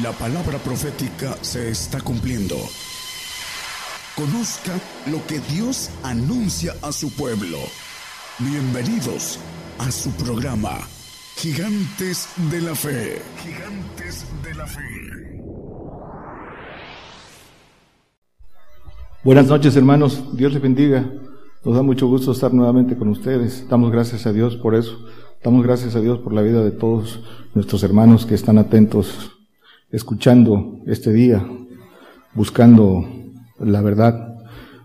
La palabra profética se está cumpliendo. Conozca lo que Dios anuncia a su pueblo. Bienvenidos a su programa, Gigantes de la Fe. Gigantes de la Fe. Buenas noches hermanos, Dios les bendiga. Nos da mucho gusto estar nuevamente con ustedes. Damos gracias a Dios por eso. Damos gracias a Dios por la vida de todos nuestros hermanos que están atentos, escuchando este día, buscando la verdad.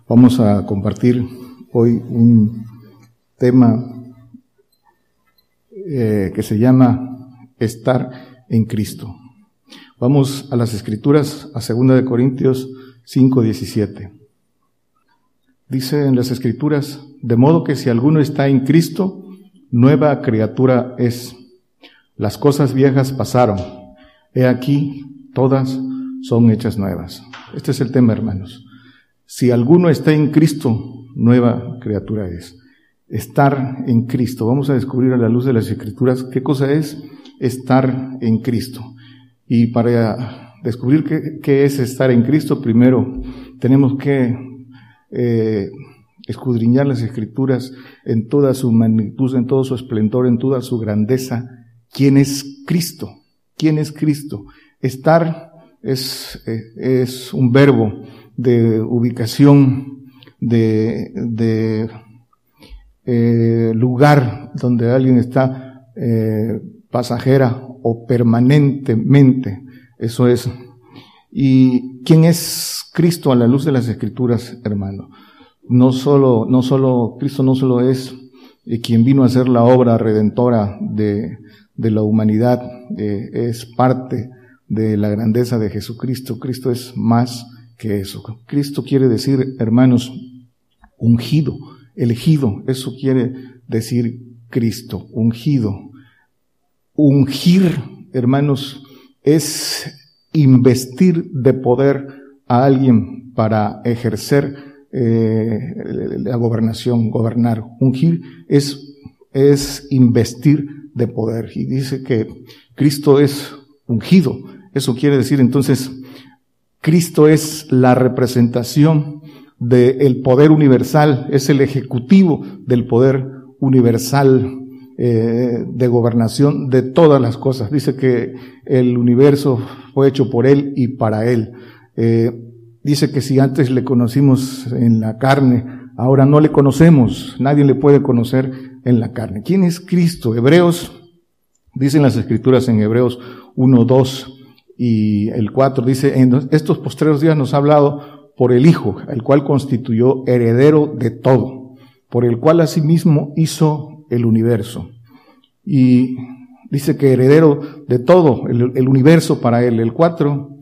Vamos a compartir hoy un tema eh, que se llama estar en Cristo. Vamos a las escrituras, a 2 de Corintios 5, 17. Dice en las escrituras, de modo que si alguno está en Cristo, nueva criatura es. Las cosas viejas pasaron. He aquí, todas son hechas nuevas. Este es el tema, hermanos. Si alguno está en Cristo, nueva criatura es. Estar en Cristo. Vamos a descubrir a la luz de las Escrituras qué cosa es estar en Cristo. Y para descubrir qué, es estar en Cristo, primero tenemos que eh, escudriñar las escrituras en toda su magnitud, en todo su esplendor, en toda su grandeza. ¿Quién es Cristo? ¿Quién es Cristo? Estar es, eh, es un verbo de ubicación, de, de eh, lugar donde alguien está eh, pasajera o permanentemente. Eso es. ¿Y quién es Cristo a la luz de las escrituras, hermano? no solo, no solo, Cristo no solo es quien vino a hacer la obra redentora de, de la humanidad, eh, es parte de la grandeza de Jesucristo. Cristo es más que eso. Cristo quiere decir, hermanos, ungido, elegido. Eso quiere decir Cristo, ungido. Ungir, hermanos, es investir de poder a alguien para ejercer eh, la gobernación, gobernar. Ungir es, es investir de poder. Y dice que Cristo es ungido. Eso quiere decir entonces, Cristo es la representación del poder universal, es el ejecutivo del poder universal eh, de gobernación de todas las cosas. Dice que el universo fue hecho por Él y para Él. Eh, Dice que si antes le conocimos en la carne, ahora no le conocemos, nadie le puede conocer en la carne. ¿Quién es Cristo? Hebreos, dicen las escrituras en Hebreos 1, 2 y el 4, dice, en estos postreros días nos ha hablado por el Hijo, el cual constituyó heredero de todo, por el cual asimismo hizo el universo. Y dice que heredero de todo, el, el universo para él. El 4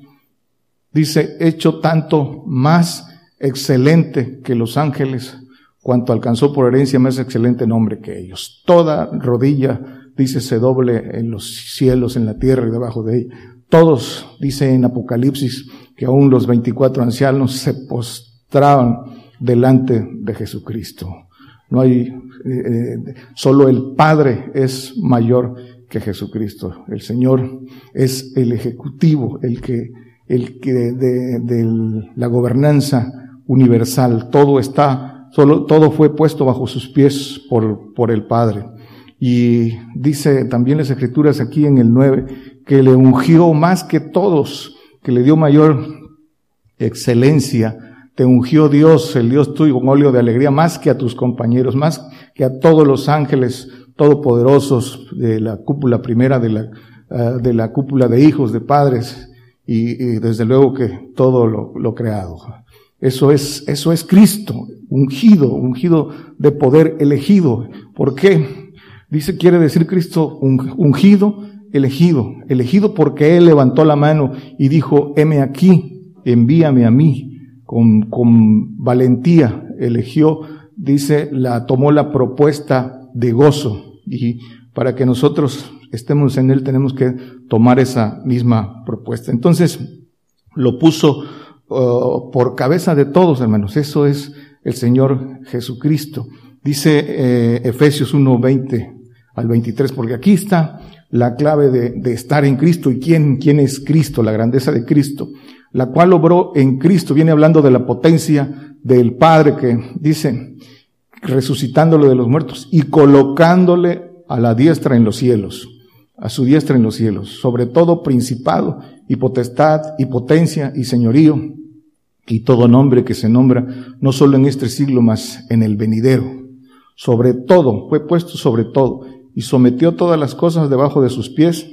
Dice, hecho tanto más excelente que los ángeles, cuanto alcanzó por herencia más excelente nombre que ellos. Toda rodilla, dice, se doble en los cielos, en la tierra y debajo de ella. Todos, dice en Apocalipsis, que aún los 24 ancianos se postraban delante de Jesucristo. No hay, eh, solo el Padre es mayor que Jesucristo. El Señor es el ejecutivo, el que el que de, la gobernanza universal. Todo está, todo fue puesto bajo sus pies por, por el Padre. Y dice también las escrituras aquí en el 9, que le ungió más que todos, que le dio mayor excelencia. Te ungió Dios, el Dios tuyo, con óleo de alegría, más que a tus compañeros, más que a todos los ángeles todopoderosos de la cúpula primera, de la, ah, de la cúpula de hijos, de padres y, desde luego que todo lo, creado. Eso es, eso es Cristo, ungido, ungido de poder, elegido. ¿Por qué? Dice, quiere decir Cristo ungido, elegido, elegido porque Él levantó la mano y dijo, heme aquí, envíame a mí, con, con valentía, eligió, dice, la, tomó la propuesta de gozo, y para que nosotros estemos en Él, tenemos que tomar esa misma propuesta. Entonces, lo puso por cabeza de todos, hermanos. Eso es el Señor Jesucristo. Dice eh, Efesios 1.20 al 23, porque aquí está la clave de, de estar en Cristo y quién, quién es Cristo, la grandeza de Cristo, la cual obró en Cristo, viene hablando de la potencia del Padre que dice, resucitándolo de los muertos y colocándole a la diestra en los cielos, a su diestra en los cielos, sobre todo principado y potestad y potencia y señorío y todo nombre que se nombra, no solo en este siglo, mas en el venidero. Sobre todo, fue puesto sobre todo, y sometió todas las cosas debajo de sus pies,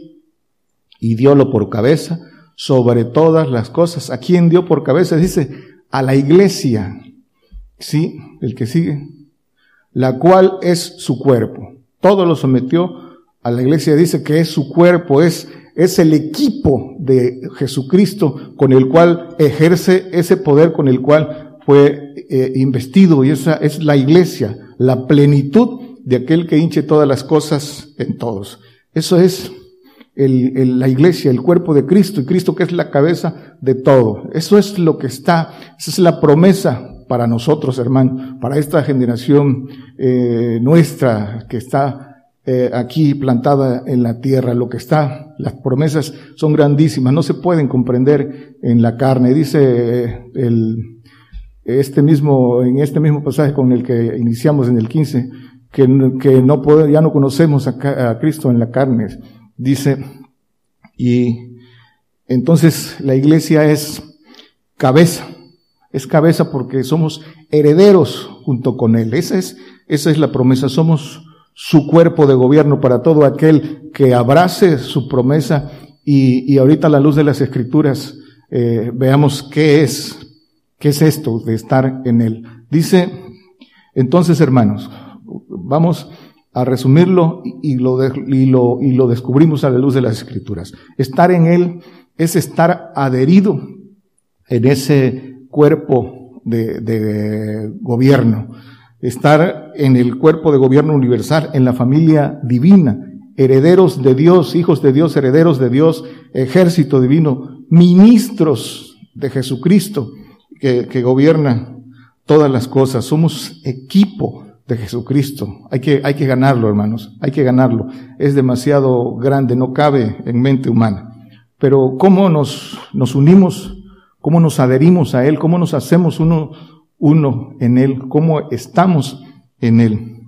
y diólo por cabeza sobre todas las cosas. ¿A quién dio por cabeza? Dice, a la iglesia. Sí, el que sigue. La cual es su cuerpo. Todo lo sometió a la iglesia. Dice que es su cuerpo, es es el equipo de Jesucristo con el cual ejerce ese poder con el cual fue eh, investido y esa es la iglesia, la plenitud de aquel que hinche todas las cosas en todos. Eso es el, la iglesia, el cuerpo de Cristo y Cristo que es la cabeza de todo. Eso es lo que está, esa es la promesa para nosotros, hermano, para esta generación eh, nuestra que está eh, aquí plantada en la tierra, lo que está, las promesas son grandísimas, no se pueden comprender en la carne. Dice eh, el, este mismo, en este mismo pasaje con el que iniciamos en el 15, que, que no puede, ya no conocemos a, a Cristo en la carne. Dice, y entonces la iglesia es cabeza, es cabeza porque somos herederos junto con Él. Esa es, esa es la promesa, somos su cuerpo de gobierno para todo aquel que abrace su promesa y, y ahorita a la luz de las escrituras eh, veamos qué es, qué es esto de estar en él. Dice, entonces hermanos, vamos a resumirlo y lo, y lo, y lo descubrimos a la luz de las escrituras. Estar en él es estar adherido en ese cuerpo de, de gobierno estar en el cuerpo de gobierno universal, en la familia divina, herederos de Dios, hijos de Dios, herederos de Dios, ejército divino, ministros de Jesucristo que, que gobierna todas las cosas. Somos equipo de Jesucristo. Hay que, hay que ganarlo, hermanos. Hay que ganarlo. Es demasiado grande, no cabe en mente humana. Pero ¿cómo nos, nos unimos? ¿Cómo nos adherimos a Él? ¿Cómo nos hacemos uno uno en Él, cómo estamos en Él.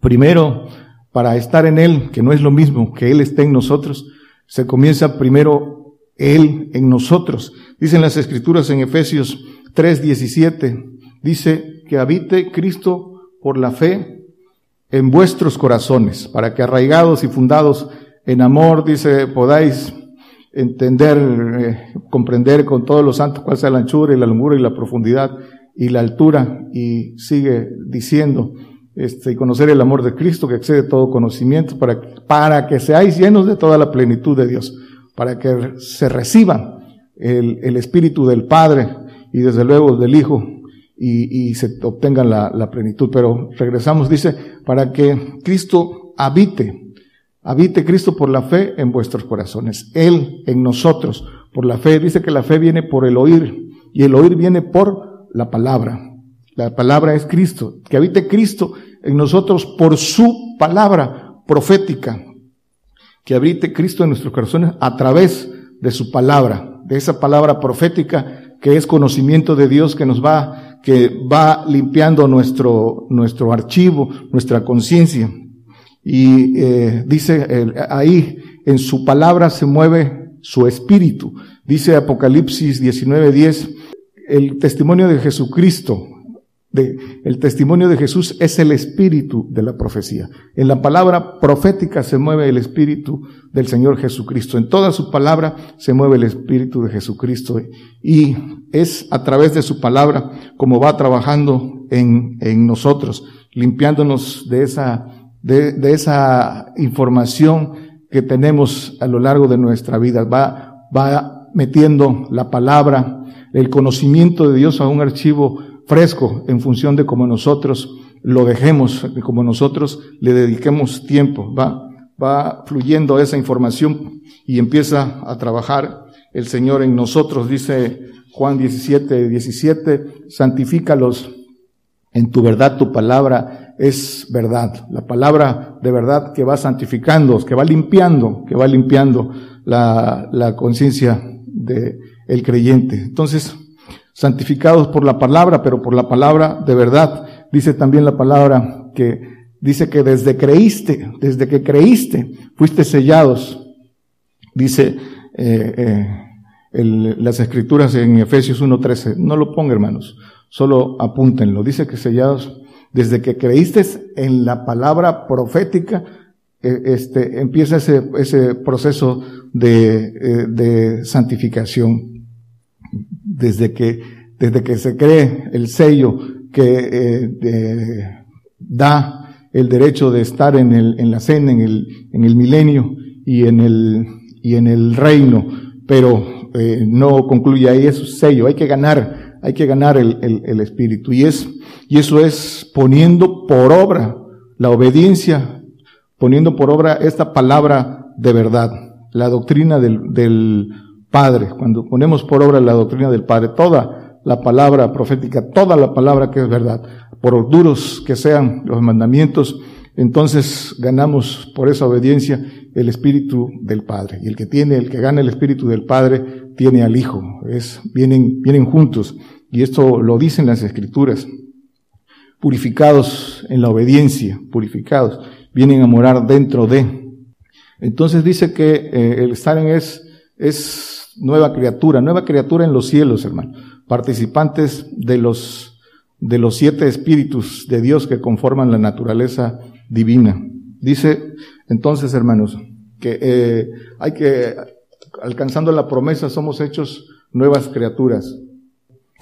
Primero, para estar en Él, que no es lo mismo que Él esté en nosotros, se comienza primero Él en nosotros. Dicen las Escrituras en Efesios 3:17, dice que habite Cristo por la fe en vuestros corazones, para que arraigados y fundados en amor, dice, podáis entender, eh, comprender con todos los santos cuál sea la anchura y la longura y la profundidad y la altura, y sigue diciendo, este, y conocer el amor de Cristo que excede todo conocimiento, para, para que seáis llenos de toda la plenitud de Dios, para que se reciba el, el Espíritu del Padre y desde luego del Hijo y, y se obtenga la, la plenitud. Pero regresamos, dice, para que Cristo habite, habite Cristo por la fe en vuestros corazones, Él en nosotros, por la fe. Dice que la fe viene por el oír y el oír viene por la palabra. La palabra es Cristo. Que habite Cristo en nosotros por su palabra profética. Que habite Cristo en nuestros corazones a través de su palabra, de esa palabra profética que es conocimiento de Dios que nos va, que va limpiando nuestro, nuestro archivo, nuestra conciencia. Y eh, dice ahí, en su palabra se mueve su espíritu. Dice Apocalipsis 19:10, el testimonio de Jesucristo, de, el testimonio de Jesús es el espíritu de la profecía. En la palabra profética se mueve el espíritu del Señor Jesucristo. En toda su palabra se mueve el espíritu de Jesucristo. Y es a través de su palabra como va trabajando en, en nosotros, limpiándonos de esa, de, de esa información que tenemos a lo largo de nuestra vida. Va, va metiendo la palabra el conocimiento de Dios a un archivo fresco en función de cómo nosotros lo dejemos, como nosotros le dediquemos tiempo. Va, va fluyendo esa información y empieza a trabajar el Señor en nosotros, dice Juan 17, 17, santifícalos en tu verdad, tu palabra es verdad. La palabra de verdad que va santificando, que va limpiando, que va limpiando la, la conciencia del el creyente. Entonces, santificados por la palabra, pero por la palabra de verdad. Dice también la palabra que dice que desde creíste, desde que creíste, fuiste sellados. Dice eh, eh, las escrituras en Efesios 1.13. No lo ponga, hermanos, solo apúntenlo. Dice que sellados, desde que creíste en la palabra profética, eh, este, empieza ese, ese proceso de, de santificación desde que, desde que se cree el sello que eh, da el derecho de estar en, el, en la cena, en el, en el milenio y en el, y en el reino, pero eh, no concluye ahí, es sello, hay que ganar, hay que ganar el, el, el, espíritu. Y es, y eso es poniendo por obra la obediencia, poniendo por obra esta palabra de verdad, la doctrina del, del Padre, cuando ponemos por obra la doctrina del Padre, toda la palabra profética, toda la palabra que es verdad, por duros que sean los mandamientos, entonces ganamos por esa obediencia el Espíritu del Padre. Y el que tiene, el que gana el Espíritu del Padre, tiene al Hijo. Vienen juntos. Y esto lo dicen las Escrituras. Purificados en la obediencia, purificados, vienen a morar dentro de. Entonces dice que eh, el estar en es, es nueva criatura, nueva criatura en los cielos, hermano. Participantes de los, de los siete espíritus de Dios que conforman la naturaleza divina. Dice entonces, hermanos, que eh, hay que, alcanzando la promesa, somos hechos nuevas criaturas.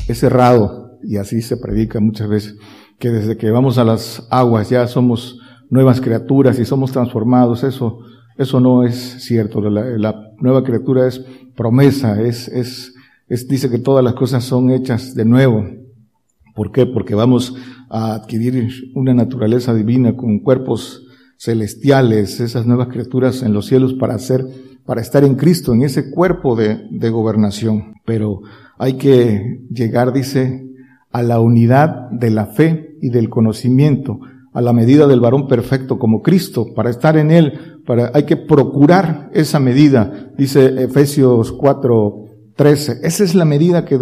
Es cerrado, y así se predica muchas veces, que desde que vamos a las aguas ya somos nuevas criaturas y somos transformados. Eso, eso no es cierto. La, nueva criatura es promesa, es, es, dice que todas las cosas son hechas de nuevo. ¿Por qué? Porque vamos a adquirir una naturaleza divina con cuerpos celestiales, esas nuevas criaturas en los cielos para hacer, para estar en Cristo, en ese cuerpo de gobernación. Pero hay que llegar, dice, a la unidad de la fe y del conocimiento, a la medida del varón perfecto como Cristo, para estar en Él, hay que procurar esa medida, dice Efesios 4, 13. Esa es la medida que,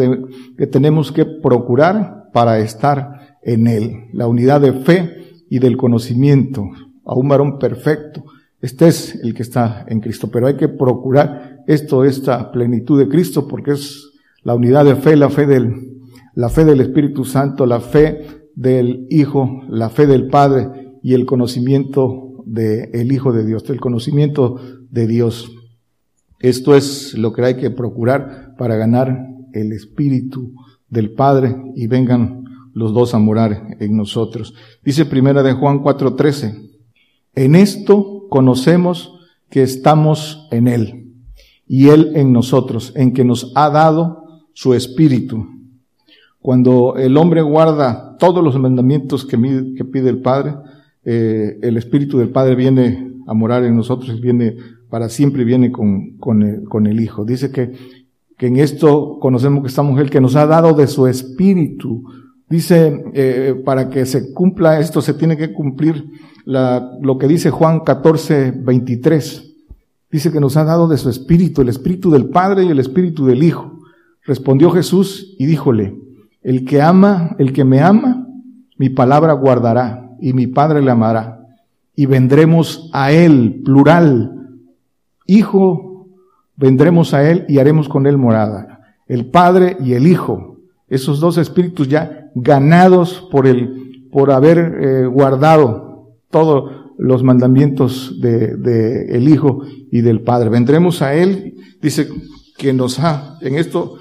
que tenemos que procurar para estar en Él, la unidad de fe y del conocimiento, a un varón perfecto. Este es el que está en Cristo, pero hay que procurar esto, esta plenitud de Cristo, porque es la unidad de fe, la fe del, la fe del Espíritu Santo, la fe del Hijo, la fe del Padre y el conocimiento del Hijo de Dios, del conocimiento de Dios. Esto es lo que hay que procurar para ganar el Espíritu del Padre y vengan los dos a morar en nosotros. Dice primera de Juan 4:13, en esto conocemos que estamos en Él y Él en nosotros, en que nos ha dado su Espíritu. Cuando el hombre guarda todos los mandamientos que, pide el Padre, eh, el Espíritu del Padre viene a morar en nosotros, viene para siempre, viene con, con, el, el Hijo. Dice que, que en esto conocemos que esta mujer que nos ha dado de su Espíritu. Dice, eh, para que se cumpla esto se tiene que cumplir lo que dice Juan 14, 23. Dice que nos ha dado de su Espíritu, el Espíritu del Padre y el Espíritu del Hijo. Respondió Jesús y díjole, el que ama, el que me ama, mi palabra guardará y mi Padre le amará. Y vendremos a Él, plural. Hijo, vendremos a Él y haremos con Él morada. El Padre y el Hijo, esos dos espíritus ya ganados por el, por haber eh, guardado todos los mandamientos de, de, el Hijo y del Padre. Vendremos a Él, dice que nos ha, en esto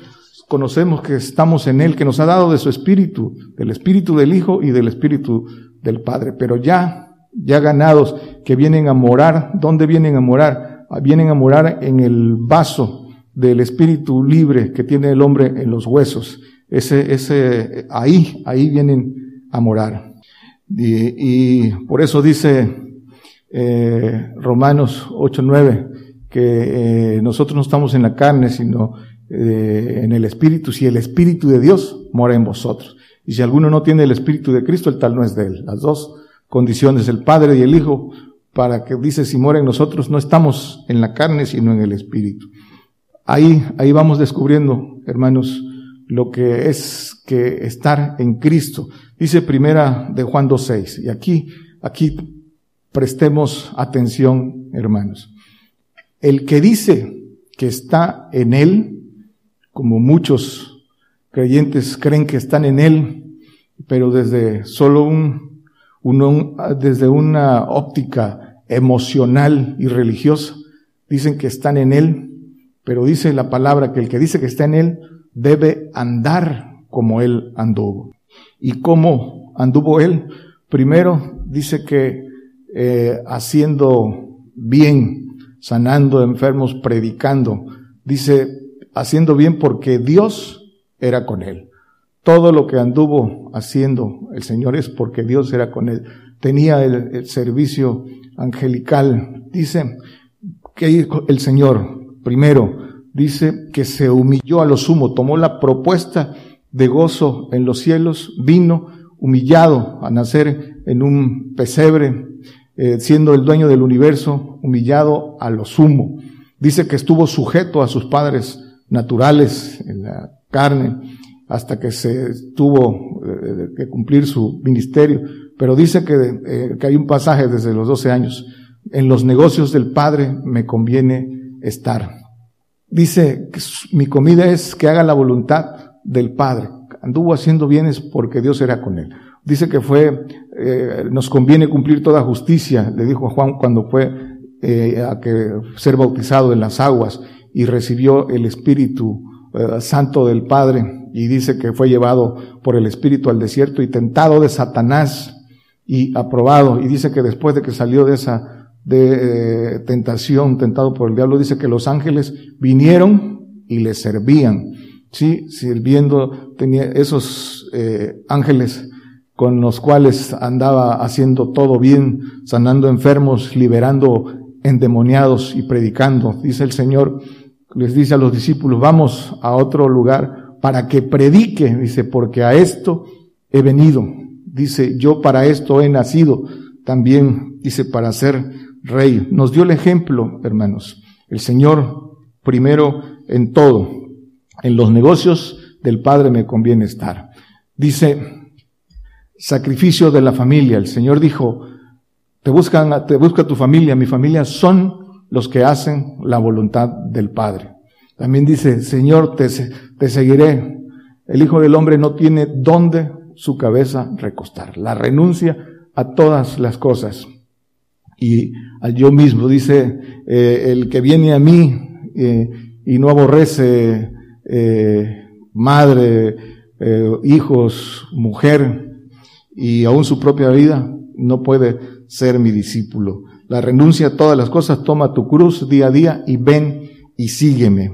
conocemos que estamos en Él, que nos ha dado de su Espíritu, del Espíritu del Hijo y del Espíritu del Padre. Pero ya, ya ganados, que vienen a morar, ¿dónde vienen a morar? Ah, vienen a morar en el vaso del Espíritu libre que tiene el hombre en los huesos. Ese, ese, ahí, ahí vienen a morar. Y, por eso dice eh, Romanos 8:9 que eh, nosotros no estamos en la carne, sino eh, en el Espíritu, si el Espíritu de Dios mora en vosotros. Y si alguno no tiene el Espíritu de Cristo, el tal no es de él. Las dos condiciones, el Padre y el Hijo, para que dice, si muere en nosotros, no estamos en la carne, sino en el Espíritu. Ahí, ahí vamos descubriendo, hermanos, lo que es que estar en Cristo. Dice primera de Juan 2.6. Y aquí, aquí prestemos atención, hermanos. El que dice que está en Él, como muchos creyentes creen que están en Él, pero desde solo un, desde una óptica emocional y religiosa, dicen que están en Él, pero dice la palabra que el que dice que está en Él debe andar como Él anduvo. ¿Y cómo anduvo Él? Primero dice que eh, haciendo bien, sanando enfermos, predicando. Dice, haciendo bien porque Dios era con él. Todo lo que anduvo haciendo el Señor es porque Dios era con él. Tenía el, servicio angelical. Dice que el Señor, primero, dice que se humilló a lo sumo, tomó la propuesta de gozo en los cielos, vino humillado a nacer en un pesebre, eh, siendo el dueño del universo, humillado a lo sumo. Dice que estuvo sujeto a sus padres naturales en la carne hasta que se tuvo eh, que cumplir su ministerio. Pero dice que, eh, hay un pasaje desde los 12 años. En los negocios del Padre me conviene estar. Dice que mi comida es que haga la voluntad del Padre. Anduvo haciendo bienes porque Dios era con él. Dice que fue, eh, nos conviene cumplir toda justicia, le dijo a Juan cuando fue a que ser bautizado en las aguas y recibió el Espíritu eh, Santo del Padre y dice que fue llevado por el Espíritu al desierto y tentado de Satanás y aprobado y dice que después de que salió de esa de tentación, tentado por el diablo, dice que los ángeles vinieron y le servían, sí, sirviendo, tenía esos ángeles con los cuales andaba haciendo todo bien, sanando enfermos, liberando endemoniados y predicando. Dice el Señor, les dice a los discípulos, vamos a otro lugar para que predique, dice, porque a esto he venido. Dice, yo para esto he nacido. También dice, para ser rey. Nos dio el ejemplo, hermanos. El Señor, primero en todo, en los negocios del Padre me conviene estar. Dice, sacrificio de la familia. El Señor dijo, te buscan, te busca tu familia, mi familia son los que hacen la voluntad del Padre. También dice, Señor, te, te seguiré. El Hijo del Hombre no tiene dónde su cabeza recostar. La renuncia a todas las cosas. Y al yo mismo, dice, eh, el que viene a mí eh, y no aborrece eh, madre, hijos, mujer, y aún su propia vida, no puede ser mi discípulo. La renuncia a todas las cosas, toma tu cruz día a día y ven y sígueme.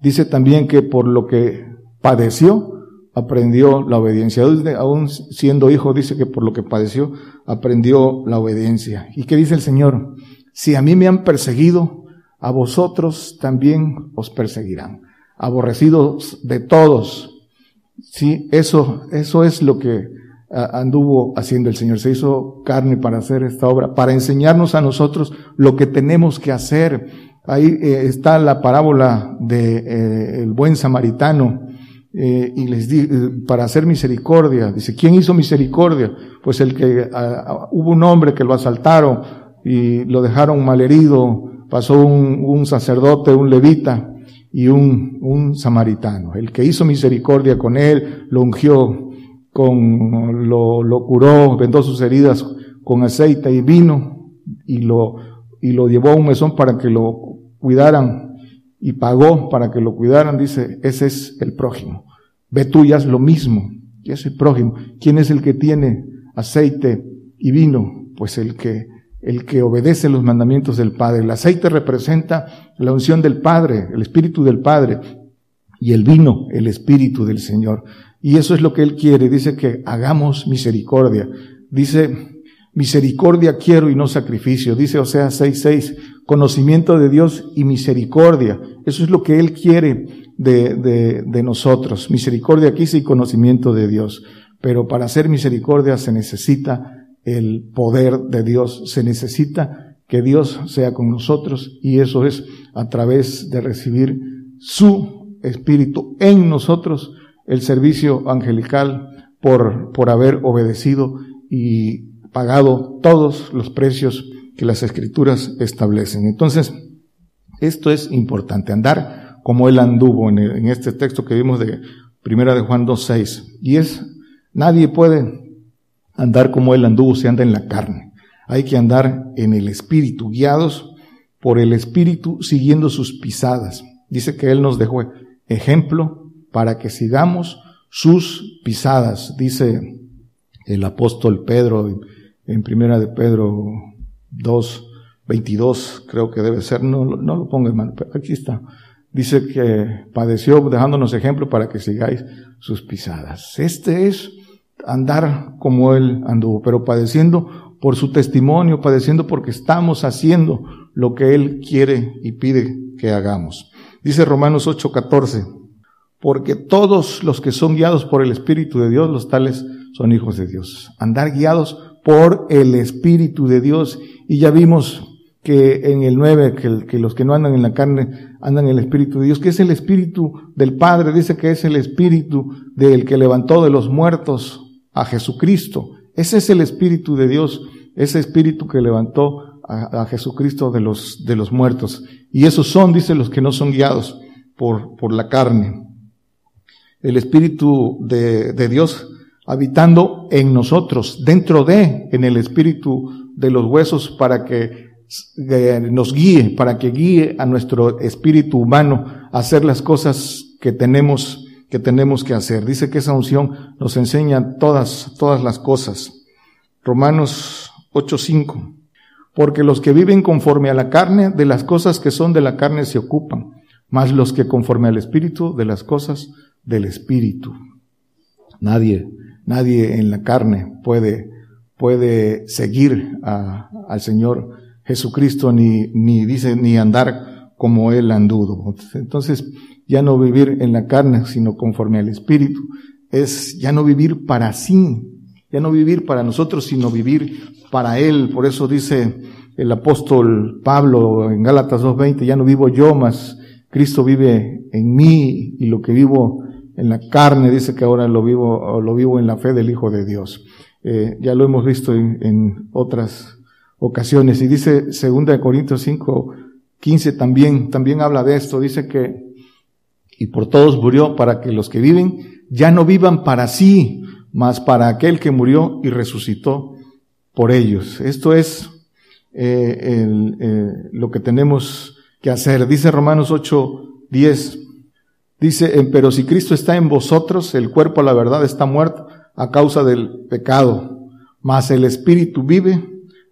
Dice también que por lo que padeció, aprendió la obediencia. Aún siendo hijo, dice que por lo que padeció, aprendió la obediencia. ¿Y qué dice el Señor? Si a mí me han perseguido, a vosotros también os perseguirán. Aborrecidos de todos. Sí, eso, eso es lo que anduvo haciendo el Señor. Se hizo carne para hacer esta obra, para enseñarnos a nosotros lo que tenemos que hacer. Ahí eh, está la parábola de eh, buen samaritano. Eh, y les di, para hacer misericordia. Dice, ¿quién hizo misericordia? Pues el que hubo un hombre que lo asaltaron y lo dejaron malherido, pasó un, un sacerdote, un levita y un, un samaritano. El que hizo misericordia con él, lo ungió con, lo, lo curó, vendó sus heridas con aceite y vino y lo, y lo llevó a un mesón para que lo cuidaran y pagó para que lo cuidaran, dice, ese es el prójimo. Ve tú ya es lo mismo, y es el prójimo. ¿Quién es el que tiene aceite y vino? Pues el que, el que obedece los mandamientos del Padre. El aceite representa la unción del Padre, el Espíritu del Padre, y el vino, el Espíritu del Señor. Y eso es lo que Él quiere. Dice que hagamos misericordia. Dice, misericordia quiero y no sacrificio. Dice Osea 6.6, conocimiento de Dios y misericordia. Eso es lo que Él quiere de, de, de nosotros. Misericordia quise y conocimiento de Dios. Pero para hacer misericordia se necesita el poder de Dios. Se necesita que Dios sea con nosotros y eso es a través de recibir su espíritu en nosotros, el servicio angelical por, por haber obedecido y pagado todos los precios que las escrituras establecen. Entonces, esto es importante, andar como él anduvo en, este texto que vimos de Primera de Juan 2.6. Y es, nadie puede andar como él anduvo se anda en la carne. Hay que andar en el espíritu, guiados por el espíritu, siguiendo sus pisadas. Dice que él nos dejó ejemplo para que sigamos sus pisadas. Dice el apóstol Pedro en primera de Pedro 2, 22, creo que debe ser, no, lo ponga hermano, pero aquí está. Dice que padeció dejándonos ejemplo para que sigáis sus pisadas. Este es andar como Él anduvo, pero padeciendo por su testimonio, padeciendo porque estamos haciendo lo que Él quiere y pide que hagamos. Dice Romanos 8:14, porque todos los que son guiados por el Espíritu de Dios, los tales son hijos de Dios. Andar guiados por el Espíritu de Dios. Y ya vimos que en el 9, que, los que no andan en la carne andan en el Espíritu de Dios, que es el Espíritu del Padre, dice que es el Espíritu del que levantó de los muertos a Jesucristo. Ese es el Espíritu de Dios, ese Espíritu que levantó a, Jesucristo de los, de los muertos. Y esos son, dice, los que no son guiados por, por la carne. El Espíritu de, de Dios habitando en nosotros, dentro de, en el Espíritu de los huesos para que nos guíe, para que guíe a nuestro espíritu humano a hacer las cosas que tenemos que tenemos que hacer. Dice que esa unción nos enseña todas, todas las cosas. Romanos 8:5. Porque los que viven conforme a la carne, de las cosas que son de la carne se ocupan, más los que conforme al Espíritu, de las cosas del Espíritu. Nadie, nadie en la carne puede, puede seguir a, al Señor Jesucristo ni, ni dice, ni andar como Él anduvo. Entonces, ya no vivir en la carne, sino conforme al Espíritu, es ya no vivir para sí, ya no vivir para nosotros, sino vivir para Él. Por eso dice el apóstol Pablo en Gálatas 2.20, ya no vivo yo, mas Cristo vive en mí y lo que vivo en la carne, dice que ahora lo vivo, lo vivo en la fe del Hijo de Dios. Eh, ya lo hemos visto en, otras ocasiones. Y dice 2 Corintios 5, 15 también, también habla de esto. Dice que y por todos murió para que los que viven ya no vivan para sí, mas para aquel que murió y resucitó por ellos. Esto es eh, eh, lo que tenemos que hacer. Dice Romanos 8, 10. Dice, pero si Cristo está en vosotros, el cuerpo, la verdad, está muerto a causa del pecado, mas el Espíritu vive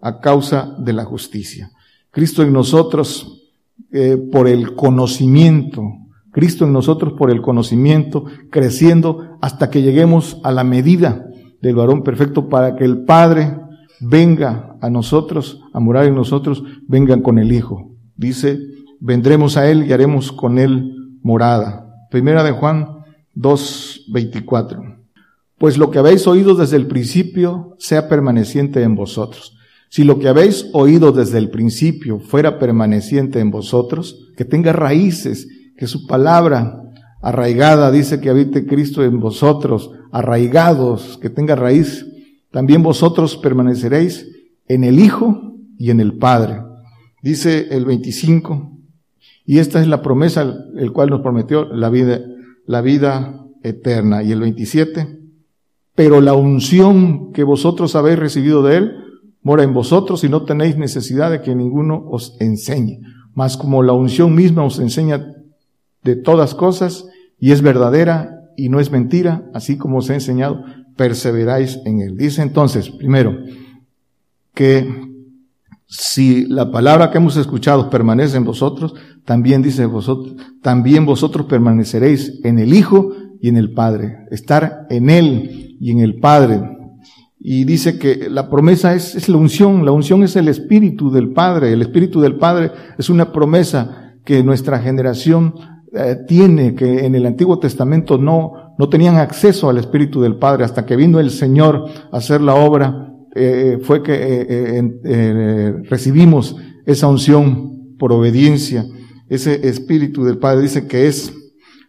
a causa de la justicia. Cristo en nosotros, eh, por el conocimiento, Cristo en nosotros por el conocimiento, creciendo hasta que lleguemos a la medida del varón perfecto para que el Padre venga a nosotros, a morar en nosotros, vengan con el Hijo. Dice, vendremos a Él y haremos con Él morada. Primera de Juan 2, 24. Pues lo que habéis oído desde el principio sea permaneciente en vosotros. Si lo que habéis oído desde el principio fuera permaneciente en vosotros, que tenga raíces que su palabra arraigada dice que habite Cristo en vosotros, arraigados, que tenga raíz, también vosotros permaneceréis en el Hijo y en el Padre. Dice el 25, y esta es la promesa el cual nos prometió la vida, la vida eterna. Y el 27, pero la unción que vosotros habéis recibido de Él mora en vosotros y no tenéis necesidad de que ninguno os enseñe. Mas como la unción misma os enseña de todas cosas y es verdadera y no es mentira, así como os he enseñado, perseveráis en él. Dice entonces, primero, que si la palabra que hemos escuchado permanece en vosotros, también dice vosotros, también vosotros permaneceréis en el Hijo y en el Padre. Estar en Él y en el Padre. Y dice que la promesa es, la unción, la unción es el Espíritu del Padre, el Espíritu del Padre es una promesa que nuestra generación eh, tiene, que en el Antiguo Testamento no, no tenían acceso al Espíritu del Padre hasta que vino el Señor a hacer la obra eh, fue que eh, recibimos esa unción por obediencia. Ese Espíritu del Padre dice que es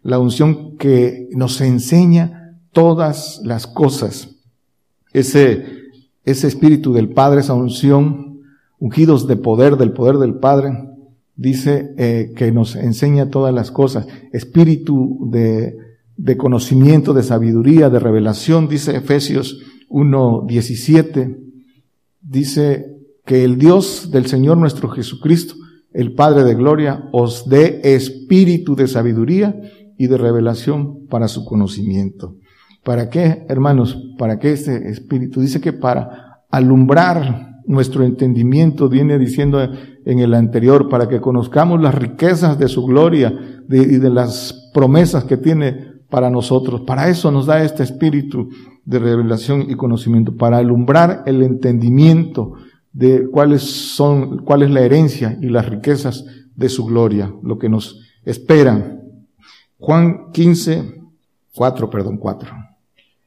la unción que nos enseña todas las cosas. Ese, Espíritu del Padre, esa unción, ungidos de poder, del poder del Padre, dice eh, que nos enseña todas las cosas. Espíritu de conocimiento, de sabiduría, de revelación, dice Efesios 1.17, dice que el Dios del Señor nuestro Jesucristo, el Padre de Gloria, os dé espíritu de sabiduría y de revelación para su conocimiento. ¿Para qué, hermanos? ¿Para qué este espíritu? Dice que para alumbrar nuestro entendimiento, viene diciendo en el anterior, para que conozcamos las riquezas de su gloria y de las promesas que tiene para nosotros. Para eso nos da este espíritu de revelación y conocimiento, para alumbrar el entendimiento de cuáles son, cuál es la herencia y las riquezas de su gloria, lo que nos espera. Juan 15, 4, perdón, 4.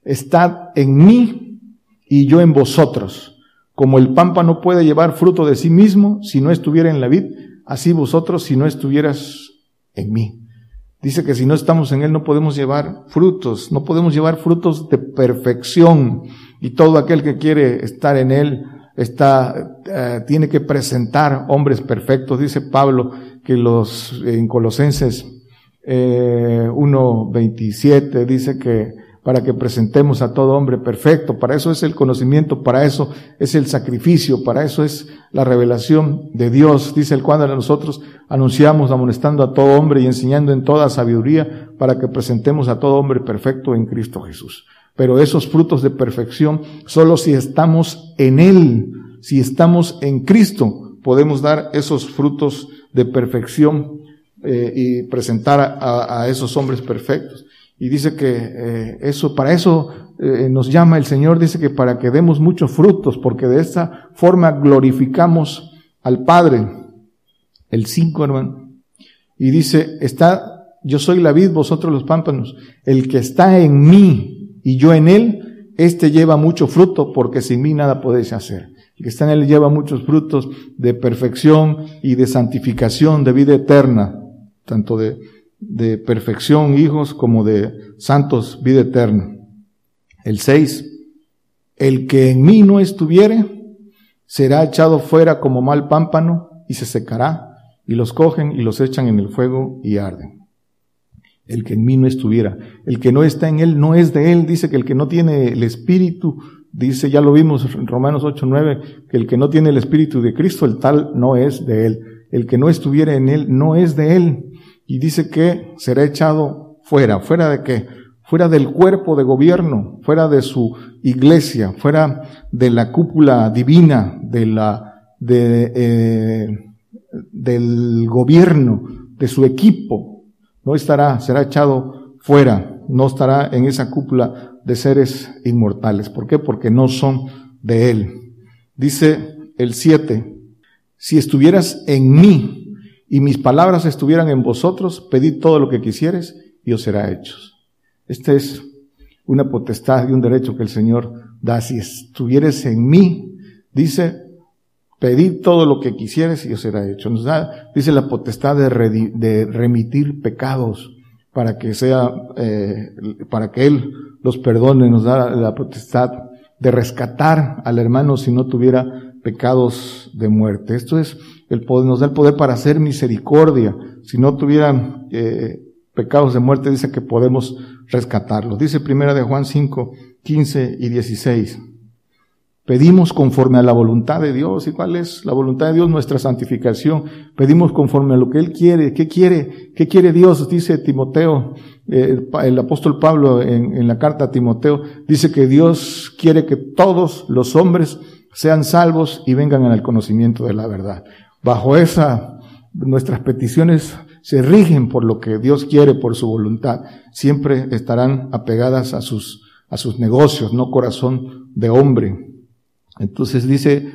Estad en mí y yo en vosotros. Como el pámpano puede llevar fruto de sí mismo si no estuviera en la vid, así vosotros si no estuvieras en mí. Dice que si no estamos en Él no podemos llevar frutos, no podemos llevar frutos de perfección. Y todo aquel que quiere estar en Él está, eh, tiene que presentar hombres perfectos. Dice Pablo que los en Colosenses eh, 1.27 dice que para que presentemos a todo hombre perfecto. Para eso es el conocimiento, para eso es el sacrificio, para eso es la revelación de Dios. Dice el cuadro, nosotros anunciamos amonestando a todo hombre y enseñando en toda sabiduría para que presentemos a todo hombre perfecto en Cristo Jesús. Pero esos frutos de perfección, solo si estamos en Él, si estamos en Cristo, podemos dar esos frutos de perfección eh, y presentar a esos hombres perfectos. Y dice que eh, eso, para eso eh, nos llama el Señor, dice que para que demos muchos frutos, porque de esta forma glorificamos al Padre. El 5, hermano. Y dice, está, yo soy la vid, vosotros los pámpanos. El que está en mí y yo en él, este lleva mucho fruto, porque sin mí nada podéis hacer. El que está en él lleva muchos frutos de perfección y de santificación, de vida eterna, tanto de de perfección, hijos, como de santos, vida eterna. El 6. El que en mí no estuviere, será echado fuera como mal pámpano y se secará, y los cogen y los echan en el fuego y arden. El que en mí no estuviera, el que no está en él no es de él, dice que el que no tiene el espíritu, dice, ya lo vimos en Romanos 8, 9, que el que no tiene el espíritu de Cristo, el tal no es de él. El que no estuviera en él no es de él y dice que será echado fuera. ¿Fuera de qué? Fuera del cuerpo de gobierno, fuera de su iglesia, fuera de la cúpula divina, de la, de, eh, del gobierno, de su equipo. No estará, será echado fuera, no estará en esa cúpula de seres inmortales. ¿Por qué? Porque no son de él. Dice el 7, si estuvieras en mí, y mis palabras estuvieran en vosotros, pedid todo lo que quisieres y os será hecho. Esta es una potestad y un derecho que el Señor da. Si estuvieres en mí, dice, pedid todo lo que quisieres y os será hecho. Nos da, dice la potestad de, remitir pecados para que sea, eh, para que Él los perdone. Nos da la potestad de rescatar al hermano si no tuviera pecados de muerte. Esto es el poder, nos da el poder para hacer misericordia. Si no tuvieran eh, pecados de muerte, dice que podemos rescatarlos. Dice primera de Juan 5, 15 y 16. Pedimos conforme a la voluntad de Dios. ¿Y cuál es la voluntad de Dios? Nuestra santificación. Pedimos conforme a lo que Él quiere. ¿Qué quiere? ¿Qué quiere Dios? Dice Timoteo, eh, el apóstol Pablo en, la carta a Timoteo, dice que Dios quiere que todos los hombres sean salvos y vengan al conocimiento de la verdad. Bajo esa, nuestras peticiones se rigen por lo que Dios quiere, por su voluntad. Siempre estarán apegadas a sus, a sus negocios, no corazón de hombre. Entonces dice,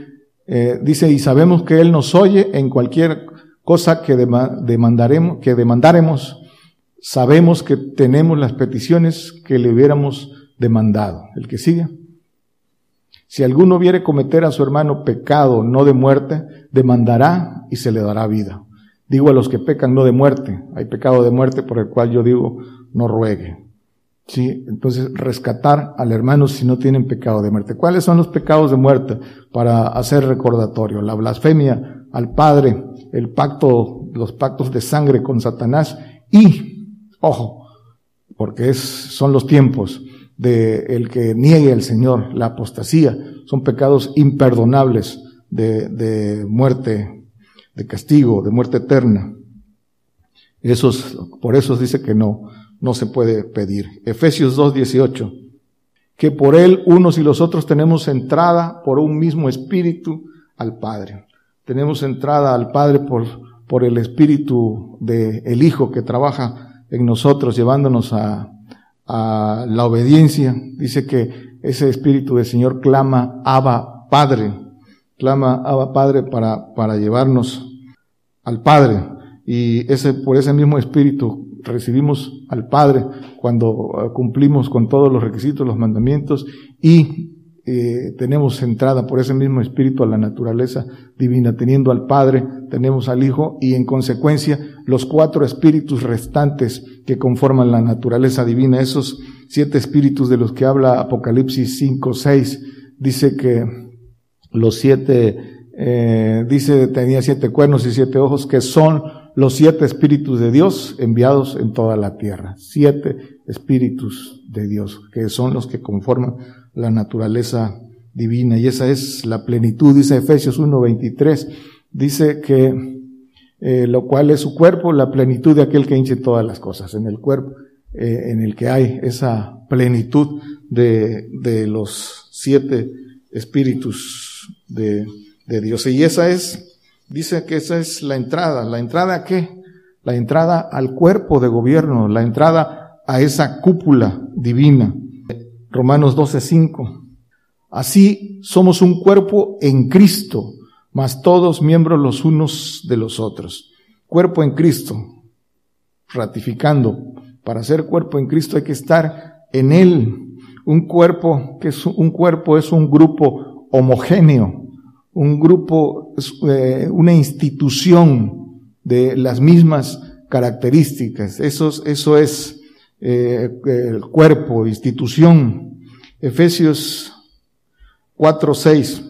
eh, dice, y sabemos que Él nos oye en cualquier cosa que demandaremos, que demandaremos, sabemos que tenemos las peticiones que le hubiéramos demandado. El que sigue. Si alguno viere cometer a su hermano pecado no de muerte, demandará y se le dará vida. Digo a los que pecan no de muerte, hay pecado de muerte por el cual yo digo no ruegue. Sí, entonces rescatar al hermano si no tienen pecado de muerte. ¿Cuáles son los pecados de muerte? Para hacer recordatorio. La blasfemia al Padre, el pacto, los pactos de sangre con Satanás y, ojo, porque es, son los tiempos de el que niegue al Señor, la apostasía, son pecados imperdonables de, de muerte, de castigo, de muerte eterna. Por eso dice que no, no se puede pedir. Efesios 2.18, que por él unos y los otros tenemos entrada por un mismo espíritu al Padre. Tenemos entrada al Padre por, el espíritu del el Hijo que trabaja en nosotros, llevándonos a, a la obediencia. Dice que ese espíritu del Señor clama Abba Padre, clama Abba Padre para, para llevarnos al Padre. Y ese, por ese mismo espíritu recibimos al Padre cuando eh, cumplimos con todos los requisitos, los mandamientos y eh, tenemos entrada por ese mismo espíritu a la naturaleza divina. Teniendo al Padre, tenemos al Hijo y en consecuencia los cuatro espíritus restantes que conforman la naturaleza divina, esos siete espíritus de los que habla Apocalipsis 5, 6, dice que los siete, eh, dice tenía siete cuernos y siete ojos que son los siete espíritus de Dios enviados en toda la tierra. Siete espíritus de Dios, que son los que conforman la naturaleza divina. Y esa es la plenitud, dice Efesios 1.23. Dice que eh, lo cual es su cuerpo, la plenitud de aquel que hinche todas las cosas. En el cuerpo eh, en el que hay esa plenitud de, de los siete espíritus de, de Dios. Y esa es Dice que esa es la entrada. ¿La entrada a qué? La entrada al cuerpo de gobierno, la entrada a esa cúpula divina. Romanos 12:5. Así somos un cuerpo en Cristo, mas todos miembros los unos de los otros. Cuerpo en Cristo, ratificando. Para ser cuerpo en Cristo hay que estar en Él. Un cuerpo que es un cuerpo es un grupo homogéneo, un grupo, eh, una institución de las mismas características. Eso, eso es eh, el cuerpo, institución. Efesios 4, 6.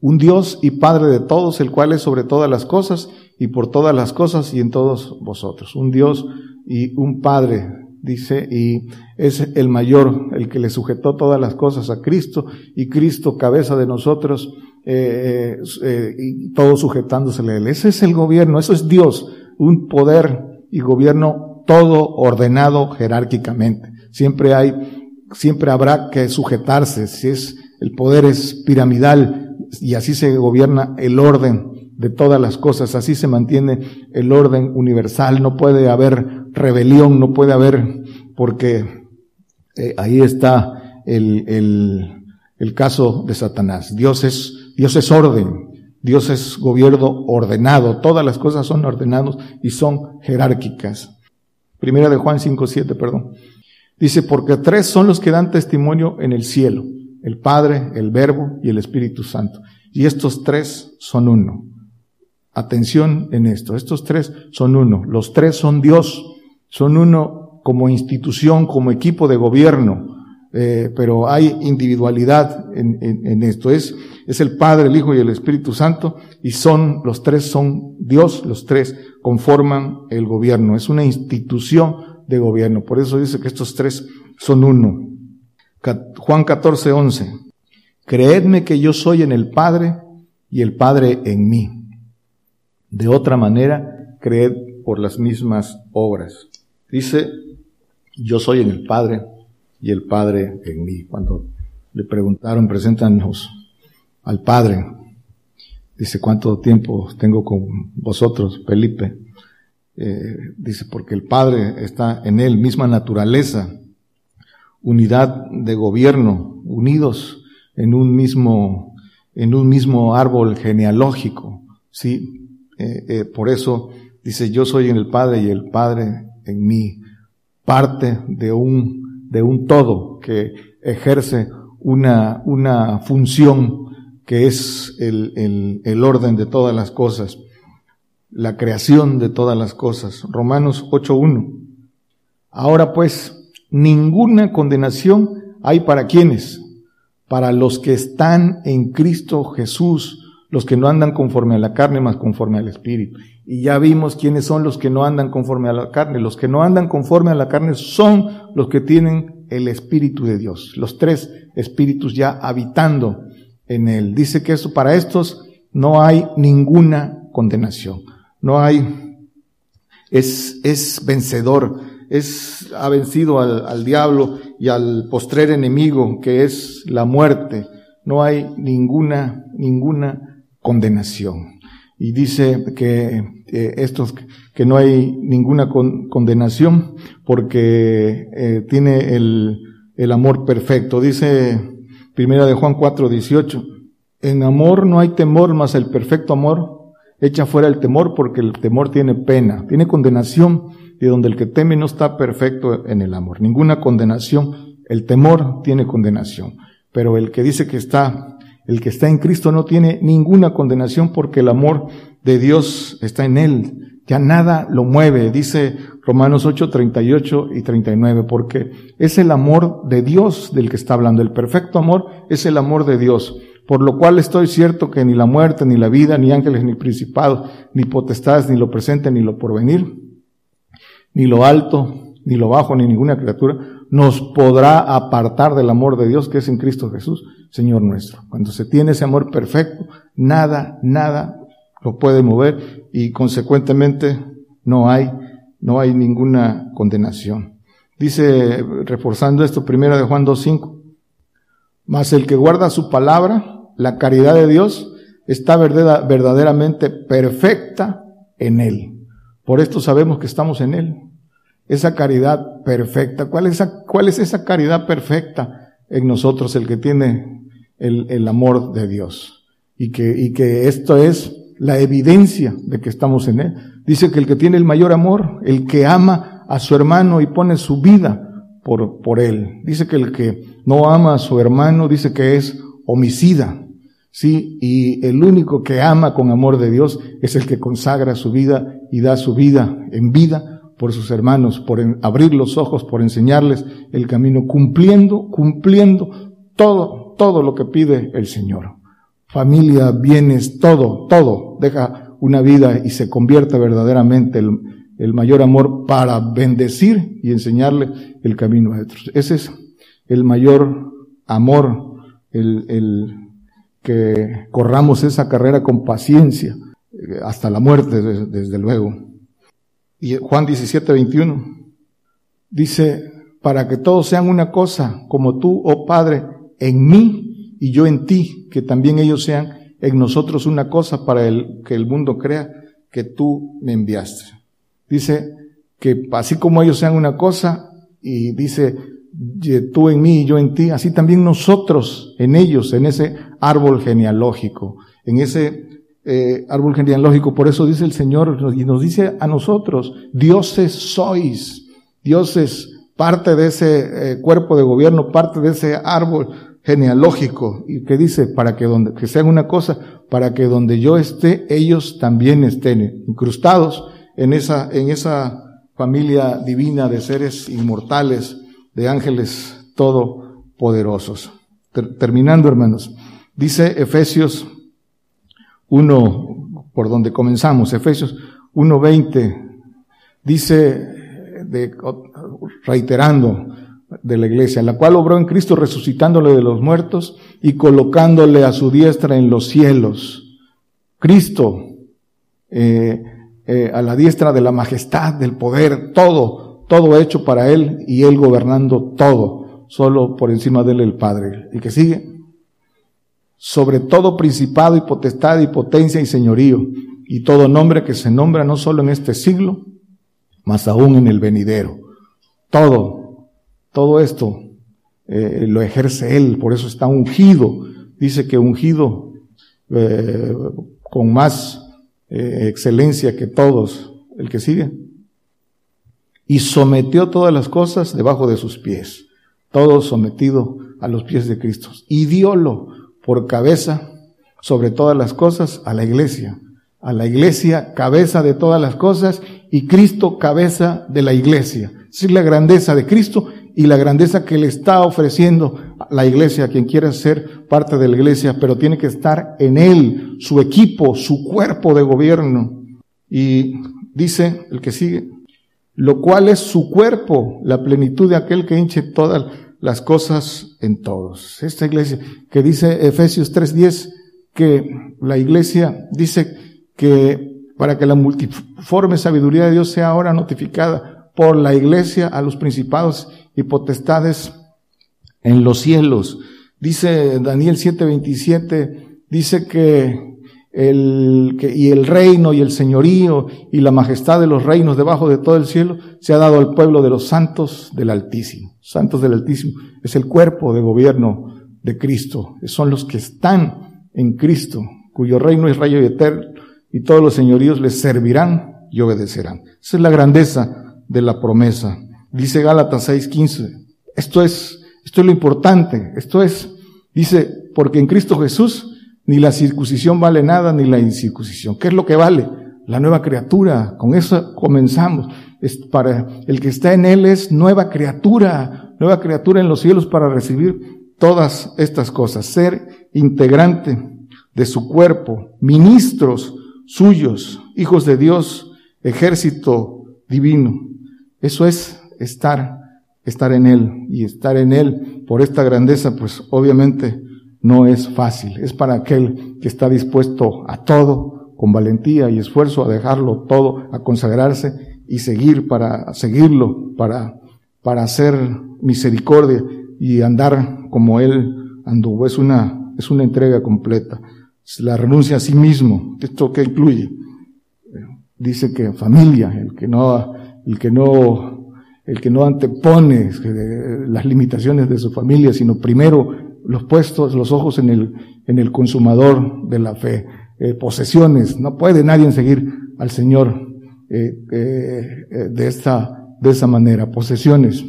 Un Dios y Padre de todos, el cual es sobre todas las cosas y por todas las cosas y en todos vosotros. Un Dios y un Padre, dice, y es el mayor, el que le sujetó todas las cosas a Cristo y Cristo cabeza de nosotros eh, eh, y todo sujetándosele a él. Ese es el gobierno, eso es Dios, un poder y gobierno todo ordenado jerárquicamente. Siempre hay, siempre habrá que sujetarse, si es, el poder es piramidal y así se gobierna el orden de todas las cosas, así se mantiene el orden universal, no puede haber rebelión, no puede haber, porque eh, ahí está el, el, el caso de Satanás. Dios es Dios es orden, Dios es gobierno ordenado, todas las cosas son ordenadas y son jerárquicas. Primera de Juan 5, 7, perdón. Dice, porque tres son los que dan testimonio en el cielo, el Padre, el Verbo y el Espíritu Santo. Y estos tres son uno. Atención en esto, estos tres son uno. Los tres son Dios, son uno como institución, como equipo de gobierno, eh, pero hay individualidad en, esto. Es, es el Padre, el Hijo y el Espíritu Santo, y son, los tres son Dios, los tres conforman el gobierno. Es una institución de gobierno. Por eso dice que estos tres son uno. Juan 14, 11. Creedme que yo soy en el Padre y el Padre en mí. De otra manera, creed por las mismas obras. Dice, yo soy en el Padre y el Padre en mí. Cuando le preguntaron, preséntanos al Padre, dice, ¿cuánto tiempo tengo con vosotros, Felipe? Eh, dice, porque el Padre está en él, misma naturaleza, unidad de gobierno, unidos en un mismo, en un mismo árbol genealógico, sí, eh, eh, por eso dice, yo soy en el Padre y el Padre en mí, parte de un de un todo que ejerce una, una función que es el, el, orden de todas las cosas, la creación de todas las cosas. Romanos 8.1. Ahora pues, ninguna condenación hay para quienes, para los que están en Cristo Jesús, los que no andan conforme a la carne, más conforme al Espíritu. Y ya vimos quiénes son los que no andan conforme a la carne. Los que no andan conforme a la carne son los que tienen el Espíritu de Dios. Los tres espíritus ya habitando en él. Dice que eso, para estos no hay ninguna condenación. No hay, es, es vencedor, es, ha vencido al, al diablo y al postrer enemigo que es la muerte. No hay ninguna, ninguna condenación. Y dice que eh, estos, que no hay ninguna condenación porque eh, tiene el, el amor perfecto. Dice primera de Juan 4, 18. En amor no hay temor, más el perfecto amor echa fuera el temor porque el temor tiene pena, tiene condenación y donde el que teme no está perfecto en el amor. Ninguna condenación. El temor tiene condenación. Pero el que dice que está el que está en Cristo no tiene ninguna condenación porque el amor de Dios está en él. Ya nada lo mueve, dice Romanos 8, 38 y 39, porque es el amor de Dios del que está hablando. El perfecto amor es el amor de Dios. Por lo cual estoy cierto que ni la muerte, ni la vida, ni ángeles, ni principados, ni potestades, ni lo presente, ni lo porvenir, ni lo alto, ni lo bajo, ni ninguna criatura, nos podrá apartar del amor de Dios que es en Cristo Jesús, Señor nuestro. Cuando se tiene ese amor perfecto, nada, nada lo puede mover y consecuentemente no hay, no hay ninguna condenación. Dice, reforzando esto, primera de Juan 2.5, mas el que guarda su palabra, la caridad de Dios, está verdaderamente perfecta en él. Por esto sabemos que estamos en él esa caridad perfecta. ¿Cuál es esa, cuál es esa caridad perfecta en nosotros, el que tiene el, el amor de Dios? Y que, y que esto es la evidencia de que estamos en Él. Dice que el que tiene el mayor amor, el que ama a su hermano y pone su vida por, por Él. Dice que el que no ama a su hermano, dice que es homicida. Sí, y el único que ama con amor de Dios es el que consagra su vida y da su vida en vida por sus hermanos, por abrir los ojos, por enseñarles el camino, cumpliendo, cumpliendo todo, todo lo que pide el Señor. Familia, bienes, todo, todo. Deja una vida y se convierte verdaderamente el, el mayor amor para bendecir y enseñarle el camino a otros. Ese es el mayor amor, el, el que corramos esa carrera con paciencia eh, hasta la muerte, desde luego. Y Juan 17, 21 dice, para que todos sean una cosa, como tú, oh Padre, en mí y yo en ti, que también ellos sean en nosotros una cosa para el, que el mundo crea que tú me enviaste. Dice que así como ellos sean una cosa, y dice, tú en mí y yo en ti, así también nosotros en ellos, en ese árbol genealógico, en ese eh, árbol genealógico. Por eso dice el Señor y nos dice a nosotros, dioses sois, dioses, parte de ese eh, cuerpo de gobierno, parte de ese árbol genealógico. Y que dice, para que donde, que sean una cosa, para que donde yo esté, ellos también estén incrustados en esa, en esa familia divina de seres inmortales, de ángeles todopoderosos. terminando, hermanos. Dice Efesios uno, por donde comenzamos, Efesios 1.20, dice, de, reiterando de la iglesia, la cual obró en Cristo resucitándole de los muertos y colocándole a su diestra en los cielos. Cristo, eh, eh, a la diestra de la majestad, del poder, todo, todo hecho para Él y Él gobernando todo, solo por encima de Él el Padre. Y que sigue, sobre todo principado y potestad y potencia y señorío, y todo nombre que se nombra no solo en este siglo, mas aún en el venidero. Todo, todo esto eh, lo ejerce Él, por eso está ungido. Dice que ungido eh, con más eh, excelencia que todos, el que sigue. Y sometió todas las cosas debajo de sus pies, todo sometido a los pies de Cristo y diólo por cabeza sobre todas las cosas a la iglesia. A la iglesia cabeza de todas las cosas y Cristo cabeza de la iglesia. Es la grandeza de Cristo y la grandeza que le está ofreciendo la iglesia, quien quiera ser parte de la iglesia, pero tiene que estar en él, su equipo, su cuerpo de gobierno. Y dice el que sigue, lo cual es su cuerpo, la plenitud de aquel que hinche todas las cosas en todos. Esta iglesia que dice Efesios 3:10 que la iglesia dice que para que la multiforme sabiduría de Dios sea ahora notificada por la iglesia a los principados y potestades en los cielos. Dice Daniel 7:27, dice que el, y el reino y el señorío y la majestad de los reinos debajo de todo el cielo se ha dado al pueblo de los santos del Altísimo. Santos del Altísimo es el cuerpo de gobierno de Cristo. Son los que están en Cristo, cuyo reino es rayo y eterno y todos los señoríos les servirán y obedecerán. Esa es la grandeza de la promesa. Dice Gálatas 6:15. Esto es, esto es lo importante. Esto es, dice, porque en Cristo Jesús ni la circuncisión vale nada, ni la incircuncisión. ¿Qué es lo que vale? La nueva criatura. Con eso comenzamos. Es para el que está en Él es nueva criatura, nueva criatura en los cielos para recibir todas estas cosas. Ser integrante de su cuerpo, ministros suyos, hijos de Dios, ejército divino. Eso es estar, estar en Él. Y estar en Él por esta grandeza, pues obviamente no es fácil. Es para aquel que está dispuesto a todo, con valentía y esfuerzo, a dejarlo todo, a consagrarse y seguir para seguirlo, para, para hacer misericordia y andar como Él anduvo. Es una, es una entrega completa. La renuncia a sí mismo. ¿Esto qué incluye? Dice que familia, el que no, el que no, el que no antepone las limitaciones de su familia, sino primero los puestos, los ojos en el, en el consumador de la fe. Eh, posesiones, no puede nadie seguir al Señor eh, eh, de esta, de esa manera. Posesiones,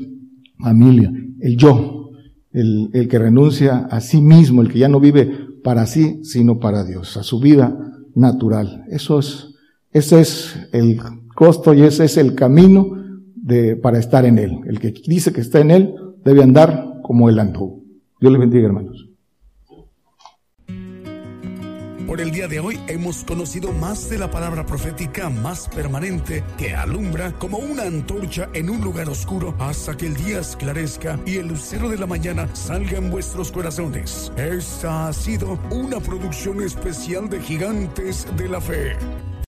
familia, el yo, el, el que renuncia a sí mismo, el que ya no vive para sí, sino para Dios, a su vida natural. Eso es, ese es el costo y ese es el camino de, para estar en Él. El que dice que está en Él debe andar como Él andó. Dios les bendiga, hermanos. Por el día de hoy hemos conocido más de la palabra profética más permanente que alumbra como una antorcha en un lugar oscuro hasta que el día esclarezca y el lucero de la mañana salga en vuestros corazones. Esta ha sido una producción especial de Gigantes de la Fe.